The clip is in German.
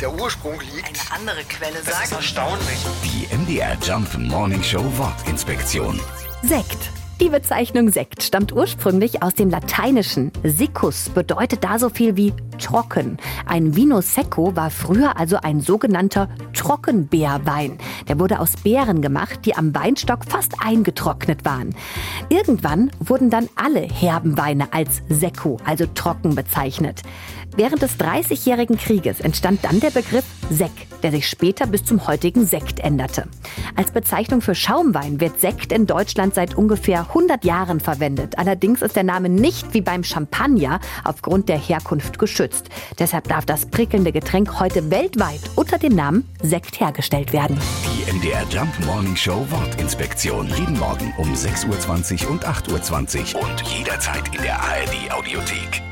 der Ursprung liegt. Eine andere Quelle Das ist sagt. erstaunlich. Die MDR Jump Morning Show Wortinspektion. Sekt. Die Bezeichnung Sekt stammt ursprünglich aus dem Lateinischen. Siccus bedeutet da so viel wie trocken. Ein Vino Secco war früher also ein sogenannter Trockenbeerwein. Der wurde aus Beeren gemacht, die am Weinstock fast eingetrocknet waren. Irgendwann wurden dann alle herben Weine als Secco, also trocken bezeichnet. Während des Dreißigjährigen Krieges entstand dann der Begriff Sek, der sich später bis zum heutigen Sekt änderte. Als Bezeichnung für Schaumwein wird Sekt in Deutschland seit ungefähr 100 Jahren verwendet. Allerdings ist der Name nicht wie beim Champagner aufgrund der Herkunft geschützt. Deshalb darf das prickelnde Getränk heute weltweit unter dem Namen Sekt hergestellt werden. Die MDR Jump Morning Show Wortinspektion. Jeden Morgen um 6.20 Uhr und 8.20 Uhr und jederzeit in der ARD Audiothek.